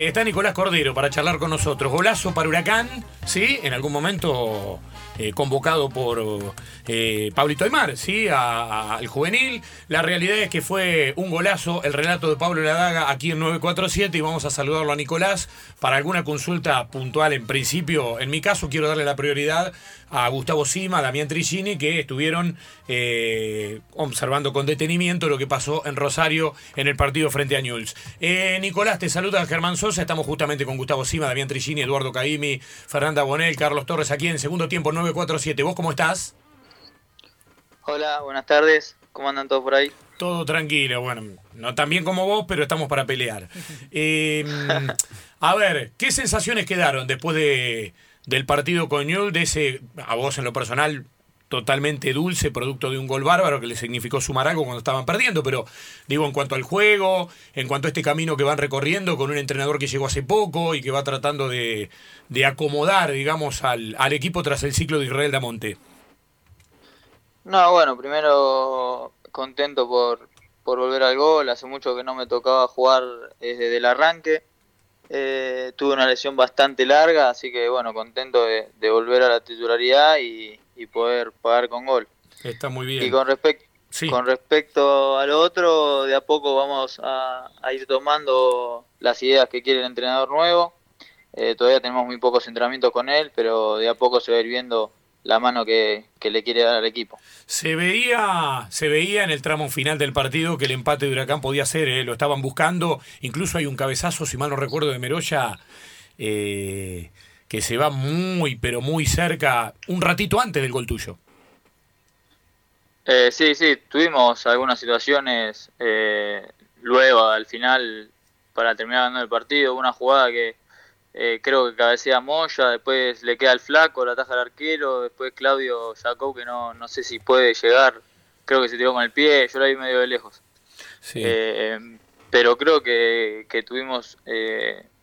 Está Nicolás Cordero para charlar con nosotros. Golazo para Huracán, ¿sí? En algún momento eh, convocado por eh, Pablito Aymar, ¿sí? Al juvenil. La realidad es que fue un golazo el relato de Pablo Ladaga aquí en 947 y vamos a saludarlo a Nicolás para alguna consulta puntual. En principio, en mi caso, quiero darle la prioridad a Gustavo Sima, a Damián Trigini, que estuvieron eh, observando con detenimiento lo que pasó en Rosario en el partido frente a Newell's. Nicolás, te saluda Germán Sosa. Estamos justamente con Gustavo Sima, Damián Trigini, Eduardo Caimi, Fernanda Bonel, Carlos Torres aquí en segundo tiempo 9 947. ¿Vos cómo estás? Hola, buenas tardes. ¿Cómo andan todos por ahí? Todo tranquilo, bueno, no tan bien como vos, pero estamos para pelear. Em, a ver, ¿qué sensaciones quedaron después de, del partido con Newell, de ese, a vos en lo personal, totalmente dulce, producto de un gol bárbaro que le significó sumar algo cuando estaban perdiendo, pero digo en cuanto al juego, en cuanto a este camino que van recorriendo con un entrenador que llegó hace poco y que va tratando de, acomodar, digamos, al, al, equipo tras el ciclo de Israel Damonte. No, bueno, primero contento por, por volver al gol, hace mucho que no me tocaba jugar desde el arranque. Eh, tuve una lesión bastante larga, así que bueno, contento de, de volver a la titularidad y, y poder pagar con gol. Está muy bien. Y con, respecto con respecto al otro, de a poco vamos a, ir tomando las ideas que quiere el entrenador nuevo. Eh, todavía tenemos muy pocos entrenamientos con él, pero de a poco se va a ir viendo la mano que, le quiere dar al equipo. Se veía, se veía en el tramo final del partido que el empate de Huracán podía ser, eh, lo estaban buscando, incluso hay un cabezazo, si mal no recuerdo, de Meroya, eh, que se va muy, pero muy cerca, un ratito antes del gol tuyo. Eh, sí, sí, tuvimos algunas situaciones eh, luego, al final, para terminar ganando el partido, una jugada que eh, creo que cabecea Moya, después le queda el flaco, la taja al arquero, después Claudio sacó que no, no sé si puede llegar, creo que se tiró con el pie, yo la vi medio de lejos. Sí. pero creo que, que tuvimos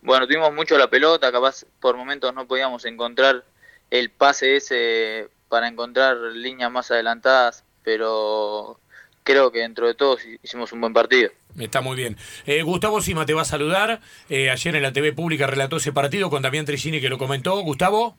bueno, tuvimos mucho la pelota, capaz por momentos no podíamos encontrar el pase ese para encontrar líneas más adelantadas, pero creo que dentro de todo hicimos un buen partido. Está muy bien. Eh, Gustavo Sima te va a saludar. Eh, ayer en la TV pública relató ese partido con Damián Tricini que lo comentó. Gustavo.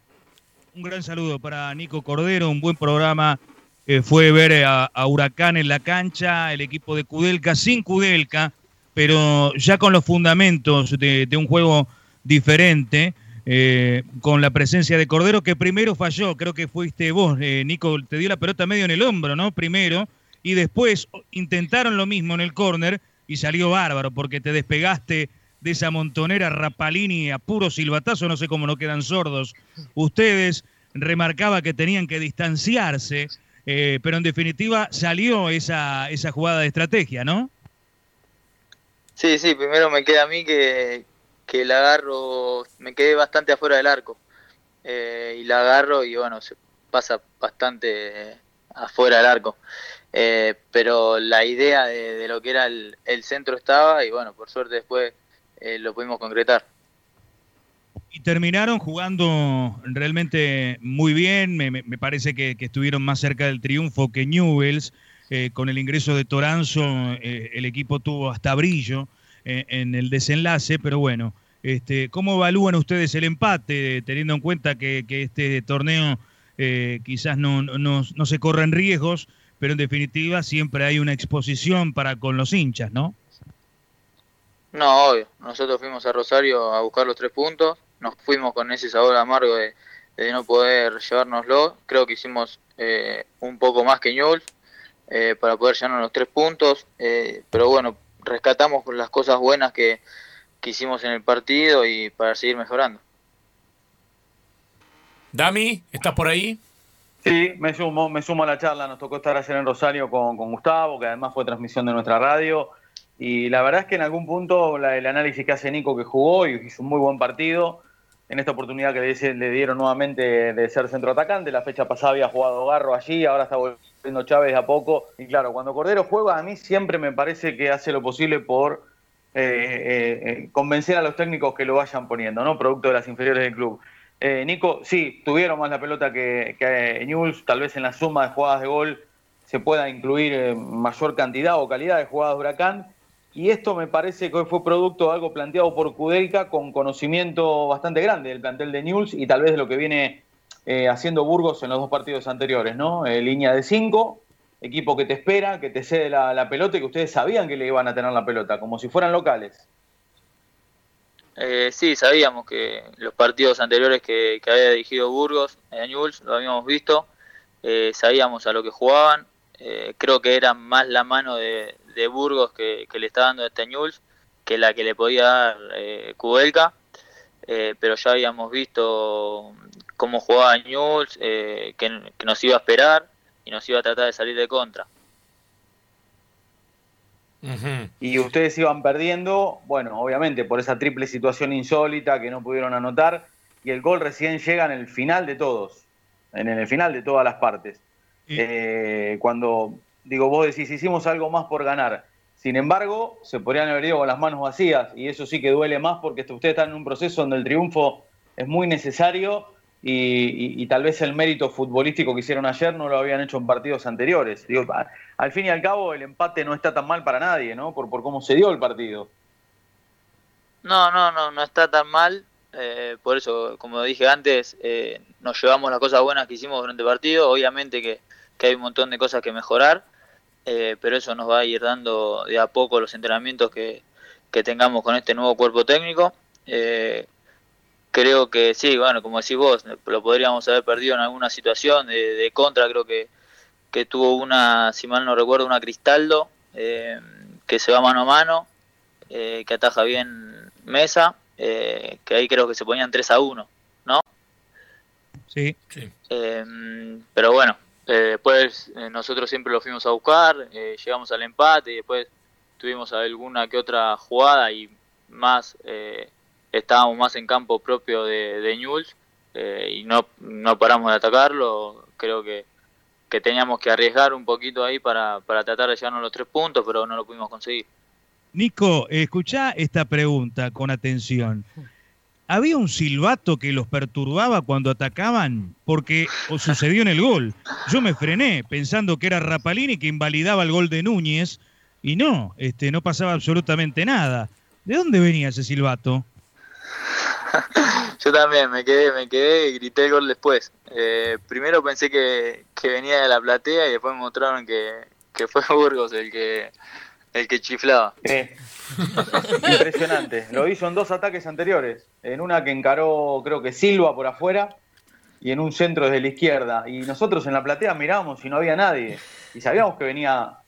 Un gran saludo para Nico Cordero, un buen programa. Eh, fue ver a, a, Huracán en la cancha, el equipo de Kudelka sin Kudelka pero ya con los fundamentos de, un juego diferente, eh, con la presencia de Cordero, que primero falló, creo que fuiste vos, eh, Nico, te dio la pelota medio en el hombro, ¿no? Primero, y después intentaron lo mismo en el córner y salió bárbaro, porque te despegaste de esa montonera Rapalini a puro silbatazo, no sé cómo no quedan sordos. Ustedes remarcaba que tenían que distanciarse, eh, pero en definitiva salió esa, esa jugada de estrategia, ¿no? Sí, sí, primero me queda a mí que, que la agarro, me quedé bastante afuera del arco. Eh, y la agarro y bueno, se pasa bastante afuera del arco. Eh, pero la idea de, lo que era el, centro estaba y bueno, por suerte después eh, lo pudimos concretar. Y terminaron jugando realmente muy bien, me, parece que, estuvieron más cerca del triunfo que Newells. Eh, con el ingreso de Toranzo, el equipo tuvo hasta brillo en el desenlace, pero bueno, este, ¿cómo evalúan ustedes el empate, teniendo en cuenta que, este torneo quizás no, no, no se corren riesgos, pero en definitiva siempre hay una exposición para con los hinchas, ¿no? No, obvio. Nosotros fuimos a Rosario a buscar los tres puntos. Nos fuimos con ese sabor amargo de, no poder llevárnoslo. Creo que hicimos un poco más que Newell's. Eh, para poder llevarnos los tres puntos. Eh, pero bueno, rescatamos las cosas buenas que, hicimos en el partido y para seguir mejorando. Dami, ¿estás por ahí? Sí, me sumo, me sumo a la charla. Nos tocó estar ayer en Rosario con, Gustavo, que además fue transmisión de nuestra radio. Y la verdad es que en algún punto el análisis que hace Nico, que jugó y hizo un muy buen partido, en esta oportunidad que le, dieron nuevamente de ser centro atacante. La fecha pasada había jugado Garro allí, ahora está volviendo Chávez a poco. Y claro, cuando Cordero juega, a mí siempre me parece que hace lo posible por eh, eh, eh, convencer a los técnicos que lo vayan poniendo, ¿no? Producto de las inferiores del club. Nico, sí, tuvieron más la pelota que, que Newell's, tal vez en la suma de jugadas de gol se pueda incluir mayor cantidad o calidad de jugadas de Huracán. y esto me parece que hoy fue producto de algo planteado por Kudelka con conocimiento bastante grande del plantel de Newell's y tal vez de lo que viene eh, haciendo Burgos en los dos partidos anteriores, ¿no? Eh, línea de cinco, equipo que te espera, que te cede la, pelota y que ustedes sabían que le iban a tener la pelota, como si fueran locales. Eh, sí, sabíamos que los partidos anteriores que, había dirigido Burgos en Newell's, lo habíamos visto, sabíamos a lo que jugaban, creo que era más la mano de, de Burgos que, le está dando este Newell's que la que le podía dar eh, Kudelka, eh, pero ya habíamos visto cómo jugaba Newell's, eh, que, nos iba a esperar y nos iba a tratar de salir de contra. Y ustedes iban perdiendo, bueno, obviamente por esa triple situación insólita que no pudieron anotar, y el gol recién llega en el final de todos, en el final de todas las partes. Eh, cuando digo, vos decís, hicimos algo más por ganar. Sin embargo, se podrían haber ido con las manos vacías y eso sí que duele más porque ustedes están en un proceso donde el triunfo es muy necesario y, tal vez el mérito futbolístico que hicieron ayer no lo habían hecho en partidos anteriores. Digo, al fin y al cabo el empate no está tan mal para nadie, ¿no? Por, por cómo se dio el partido. No, no, no, no está tan mal. Eh, por eso, como dije antes, eh, nos llevamos las cosas buenas que hicimos durante el partido. Obviamente que, que hay un montón de cosas que mejorar eh, pero eso nos va a ir dando de a poco los entrenamientos que, tengamos con este nuevo cuerpo técnico. Eh, creo que sí, bueno, como decís vos, lo podríamos haber perdido en alguna situación de, contra, creo que, que, tuvo una, si mal no recuerdo, una Cristaldo, eh, que se va mano a mano, que ataja bien Mesa, que ahí creo que se ponían 3 a 1, ¿no? Sí, sí. pero bueno, eh, después eh, nosotros siempre lo fuimos a buscar, eh, llegamos al empate y después tuvimos alguna que otra jugada y más estábamos más en campo propio de, de Newell's y no, no paramos de atacarlo. Creo que, que teníamos que arriesgar un poquito ahí para, para tratar de llevarnos los tres puntos, pero no lo pudimos conseguir. Nico, escucha esta pregunta con atención. ¿Había un silbato que los perturbaba cuando atacaban? Porque o sucedió en el gol. Yo me frené pensando que era Rapalini que invalidaba el gol de Núñez y no, este, no pasaba absolutamente nada. ¿De dónde venía ese silbato? Yo también me quedé, me quedé y grité el gol después. Eh, primero pensé que, venía de la platea y después me mostraron que, fue Burgos el que, el que chiflaba. Impresionante. Lo hizo en dos ataques anteriores. En una que encaró, creo que Silva por afuera, y en un centro desde la izquierda. Y nosotros en la platea mirábamos y no había nadie. Y sabíamos que venía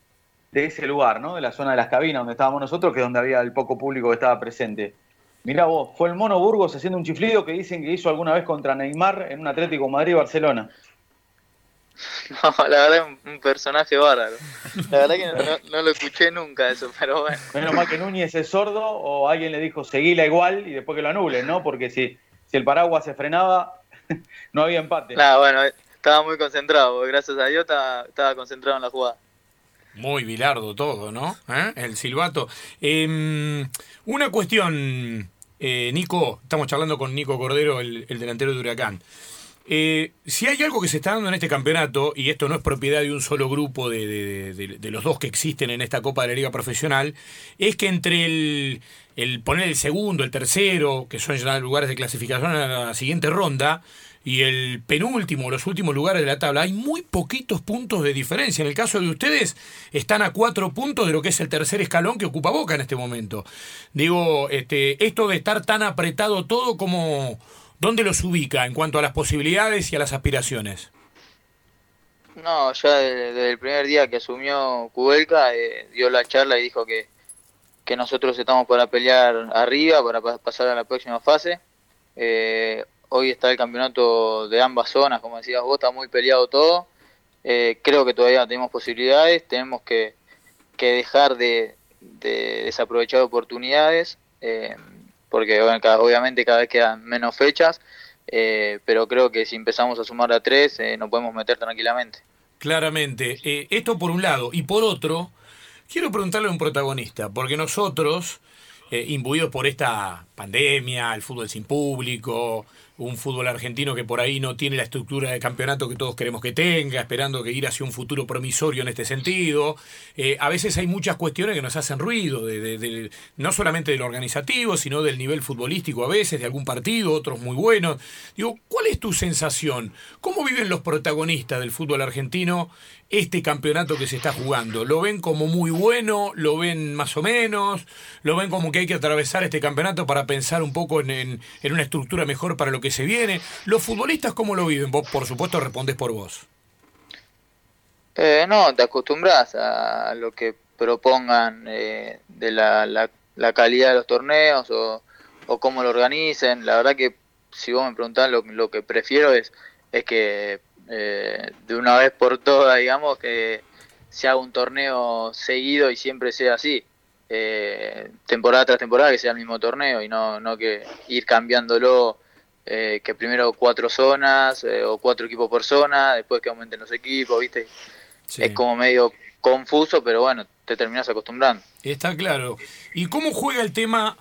de ese lugar, ¿no? De la zona de las cabinas donde estábamos nosotros, que es donde había el poco público que estaba presente. Mirá vos, fue el Mono Burgos haciendo un chiflido que dicen que hizo alguna vez contra Neymar en un Atlético Madrid-Barcelona. No, la verdad es un personaje bárbaro. La verdad que no, lo escuché nunca eso, pero bueno. Menos mal que Núñez es sordo o alguien le dijo seguila igual y después que lo anulen, ¿no? Porque si, si el paraguas se frenaba, no había empate. Nada, bueno, estaba muy concentrado, gracias a Dios estaba, concentrado en la jugada. Muy bilardo todo, ¿no? ¿Eh? El silbato. Em, una cuestión, eh, Nico, estamos charlando con Nico Cordero, el delantero de Huracán. Eh, si hay algo que se está dando en este campeonato, y esto no es propiedad de un solo grupo de, los dos que existen en esta Copa de la Liga Profesional, es que entre el, poner el segundo, el tercero, que son ya lugares de clasificación a la siguiente ronda, y el penúltimo, los últimos lugares de la tabla, hay muy poquitos puntos de diferencia. En el caso de ustedes, están a cuatro puntos de lo que es el tercer escalón que ocupa Boca en este momento. Digo, este, esto de estar tan apretado todo como ¿Dónde los ubica en cuanto a las posibilidades y a las aspiraciones? No, ya desde, el primer día que asumió Cubelca, eh, dio la charla y dijo que, que nosotros estamos para pelear arriba, para pasar a la próxima fase. Eh, hoy está el campeonato de ambas zonas, como decías vos, está muy peleado todo. Eh, creo que todavía tenemos posibilidades, tenemos que, que dejar de, de desaprovechar oportunidades porque obviamente cada vez quedan menos fechas, eh, pero creo que si empezamos a sumar a tres eh, nos podemos meter tranquilamente. Claramente, eh, esto por un lado, y por otro, quiero preguntarle a un protagonista, porque nosotros, imbuidos por esta pandemia, el fútbol sin público, un fútbol argentino que por ahí no tiene la estructura de campeonato que todos queremos que tenga, esperando que ir hacia un futuro promisorio en este sentido. Eh, a veces hay muchas cuestiones que nos hacen ruido, no solamente del organizativo, sino del nivel futbolístico a veces, de algún partido, otros muy buenos. Digo, ¿cuál es tu sensación? ¿Cómo viven los protagonistas del fútbol argentino este campeonato que se está jugando? ¿Lo ven como muy bueno? ¿Lo ven más o menos? ¿Lo ven como que hay que atravesar este campeonato para pensar un poco en, una estructura mejor para lo que se viene? ¿Los futbolistas cómo lo viven? Vos, por supuesto, respondes por vos. Eh, no, te acostumbras a lo que propongan eh, de la, la, calidad de los torneos o, o, cómo lo organicen. La verdad que si vos me preguntás lo, lo que prefiero es, es que eh, de una vez por todas, digamos, que se haga un torneo seguido y siempre sea así. Eh, temporada tras temporada que sea el mismo torneo y no, no que ir cambiándolo, eh, que primero cuatro zonas o cuatro equipos por zona, después que aumenten los equipos, ¿viste? Es como medio confuso, pero bueno, te terminas acostumbrando. Está claro. ¿Y cómo juega el tema?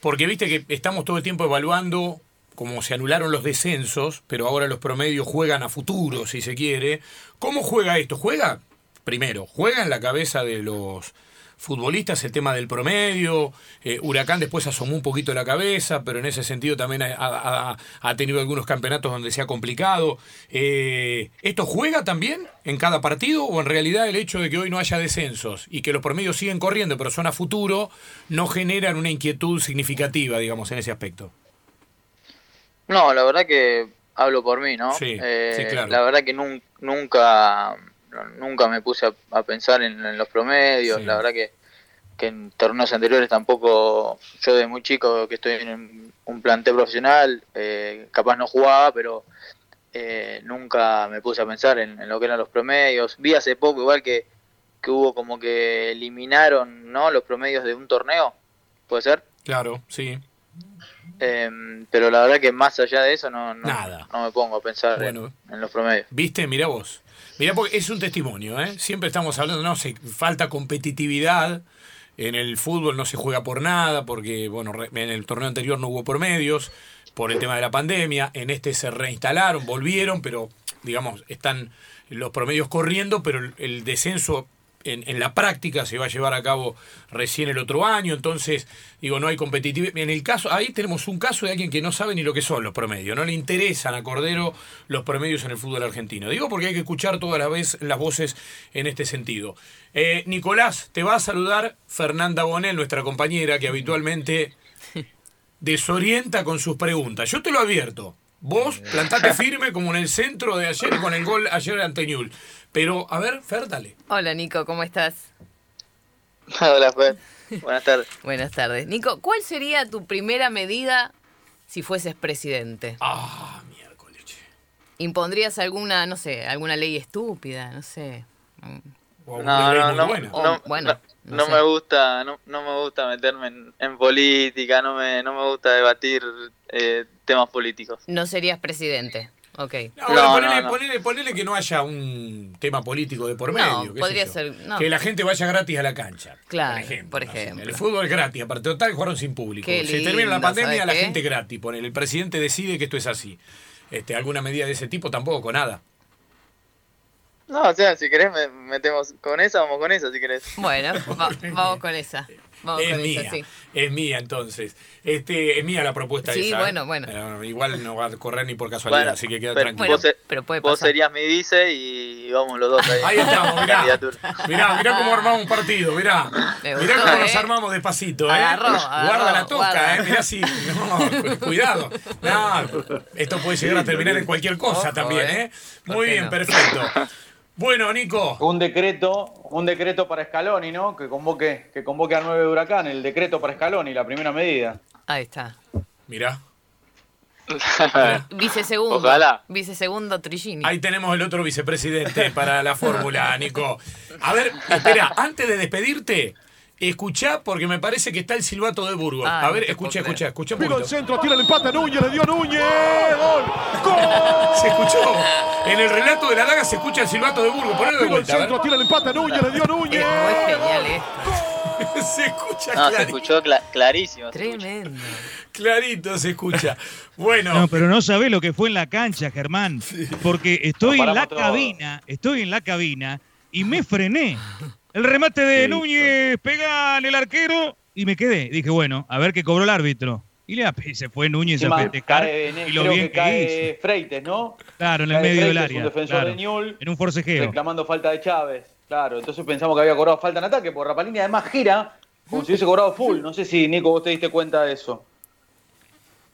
Porque viste que estamos todo el tiempo evaluando como se anularon los descensos, pero ahora los promedios juegan a futuro, si se quiere. ¿Cómo juega esto? Juega, primero, juega en la cabeza de los futbolistas el tema del promedio. Eh, Huracán después asomó un poquito la cabeza, pero en ese sentido también ha, tenido algunos campeonatos donde se ha complicado. Eh, ¿Esto juega también en cada partido o en realidad el hecho de que hoy no haya descensos y que los promedios siguen corriendo, pero son a futuro, no generan una inquietud significativa, digamos, en ese aspecto? No, la verdad que hablo por mí, ¿no? Sí, eh, claro. La verdad que nunca nunca me puse a, pensar en, los promedios, la verdad que, que en torneos anteriores tampoco, yo de muy chico que estoy en un plantel profesional, eh, capaz no jugaba, pero eh, nunca me puse a pensar en, lo que eran los promedios. Vi hace poco igual que, que hubo como que eliminaron ¿no? los promedios de un torneo, ¿puede ser? Claro, sí. Em, pero la verdad que más allá de eso no, no, no me pongo a pensar en, los promedios. Viste, mira vos. Es un testimonio, ¿eh? Siempre estamos hablando, no falta competitividad. En el fútbol no se juega por nada, porque bueno, en el torneo anterior no hubo promedios, por el tema de la pandemia. En este se reinstalaron, volvieron, pero digamos, están los promedios corriendo, pero el descenso en, la práctica se va a llevar a cabo recién el otro año, entonces, digo, no hay competitividad. En el caso, ahí tenemos un caso de alguien que no sabe ni lo que son los promedios, no le interesan a Cordero los promedios en el fútbol argentino. Digo porque hay que escuchar todas las vez las voces en este sentido. Eh, Nicolás, te va a saludar Fernanda Bonel, nuestra compañera, que habitualmente desorienta con sus preguntas. Yo te lo advierto. Vos plantate firme como en el centro de ayer con el gol ayer ante Ñul. Pero, a ver, Fer, dale. Hola, Nico, ¿cómo estás? Hola, Fer. Buenas tardes. Buenas tardes. Nico, ¿cuál sería tu primera medida si fueses presidente? Ah, miércoles. ¿Impondrías alguna, no sé, alguna ley estúpida? No sé. no, no, no, bueno, no, me gusta, no, no me gusta meterme en, política, no me, no me gusta debatir eh, temas políticos. No serías presidente. Ok. ponele, que no haya un tema político de por medio. podría ser. Que la gente vaya gratis a la cancha. Claro, por ejemplo. El fútbol es gratis, aparte total jugaron sin público. Se termina la pandemia, la gente gratis. Ponele, el presidente decide que esto es así. Este, alguna medida de ese tipo tampoco, nada. No, o sea, si querés metemos con esa, vamos con esa si querés. Bueno, vamos con esa es mía, es mía entonces. Este, es mía la propuesta sí, esa. ¿eh? bueno, bueno. igual no va a correr ni por casualidad, así que queda tranquilo. Vos, pero puede vos serías mi vice y vamos los dos ahí. Ahí estamos, mirá. mirá, mirá cómo armamos un partido, mirá. mirá cómo nos ¿eh? armamos despacito, ¿eh? Guarda la toca, ¿eh? Mirá si. No, cuidado. No, esto puede llegar a terminar en cualquier cosa también, ¿eh? Muy bien, perfecto. Bueno, Nico. Un decreto, un decreto para Scaloni, ¿no? Que convoque, que convoque a nueve de Huracán, el decreto para Scaloni, la primera medida. Ahí está. Mirá. Vicesegundo. Ojalá. Vicesegundo Trigini. Ahí tenemos el otro vicepresidente para la fórmula, Nico. A ver, espera, antes de despedirte, Escuchá porque me parece que está el silbato de Burgos. a ver, escucha, escucha, escucha. Vino el centro, tira el empate a Núñez, le dio Núñez. ¡Gol! ¡Gol! Se escuchó. En el relato de la daga se escucha el silbato de Burgos. Ponelo de vuelta. el centro, tira el empate a Núñez, le dio Núñez. Es genial esto. se escucha No, se escuchó cla- clarísimo. Tremendo. Clarito se escucha. Bueno, No, pero no sabés lo que fue en la cancha, Germán. Porque estoy en la cabina, estoy en la cabina y me frené. El remate de Núñez pega en el arquero y me quedé. Dije, bueno, a ver qué cobró el árbitro. Y le se fue Núñez a festejar. y lo creo bien que que cae hizo. Freites, ¿no? Claro, en el Cae medio del área. un defensor claro. de Newell, En un forcejeo. reclamando falta de Chávez. Claro, entonces pensamos que había cobrado falta en ataque, porque Rapalini además gira como si hubiese cobrado full. No sé si, Nico, vos te diste cuenta de eso.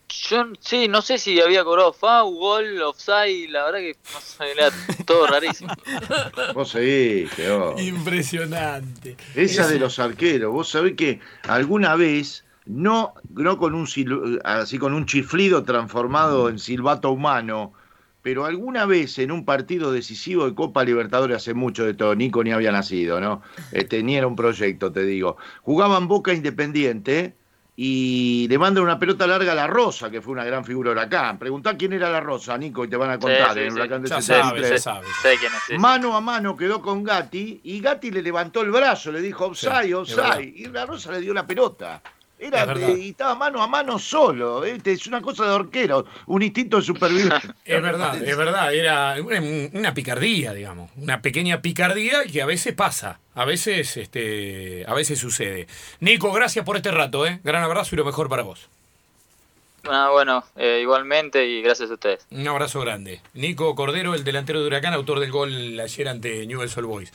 Yo sí, no sé si había cobrado FAU, gol, offside, la verdad que no sé, era todo rarísimo. Vos seguiste, oh. impresionante. Esa de los arqueros, vos sabés que alguna vez, no, no con un sil- así con un chiflido transformado en silbato humano, pero alguna vez en un partido decisivo de Copa Libertadores hace mucho de todo, Nico ni había nacido, ¿no? Este, ni era un proyecto, te digo. Jugaban Boca Independiente y le mandan una pelota larga a la Rosa, que fue una gran figura de Huracán. Preguntá quién era la Rosa, Nico, y te van a contar sí, en sí. Huracán de Ya 73. sabes, ya sabes. Sé quién es. sí, sí. Mano a mano quedó con Gatti y Gatti le levantó el brazo, le dijo offside, offside, y la Rosa le dio la pelota. Era, y estaba mano a mano solo, este, es una cosa de orquero, un instinto de supervivencia. Es verdad, es verdad, era una, una picardía, digamos, una pequeña picardía que a veces pasa, a veces, este, a veces sucede. Nico, gracias por este rato, ¿eh? Gran abrazo y lo mejor para vos. Ah, bueno, eh, igualmente y gracias a ustedes. Un abrazo grande. Nico Cordero, el delantero de Huracán, autor del gol ayer ante Newell's Old Boys.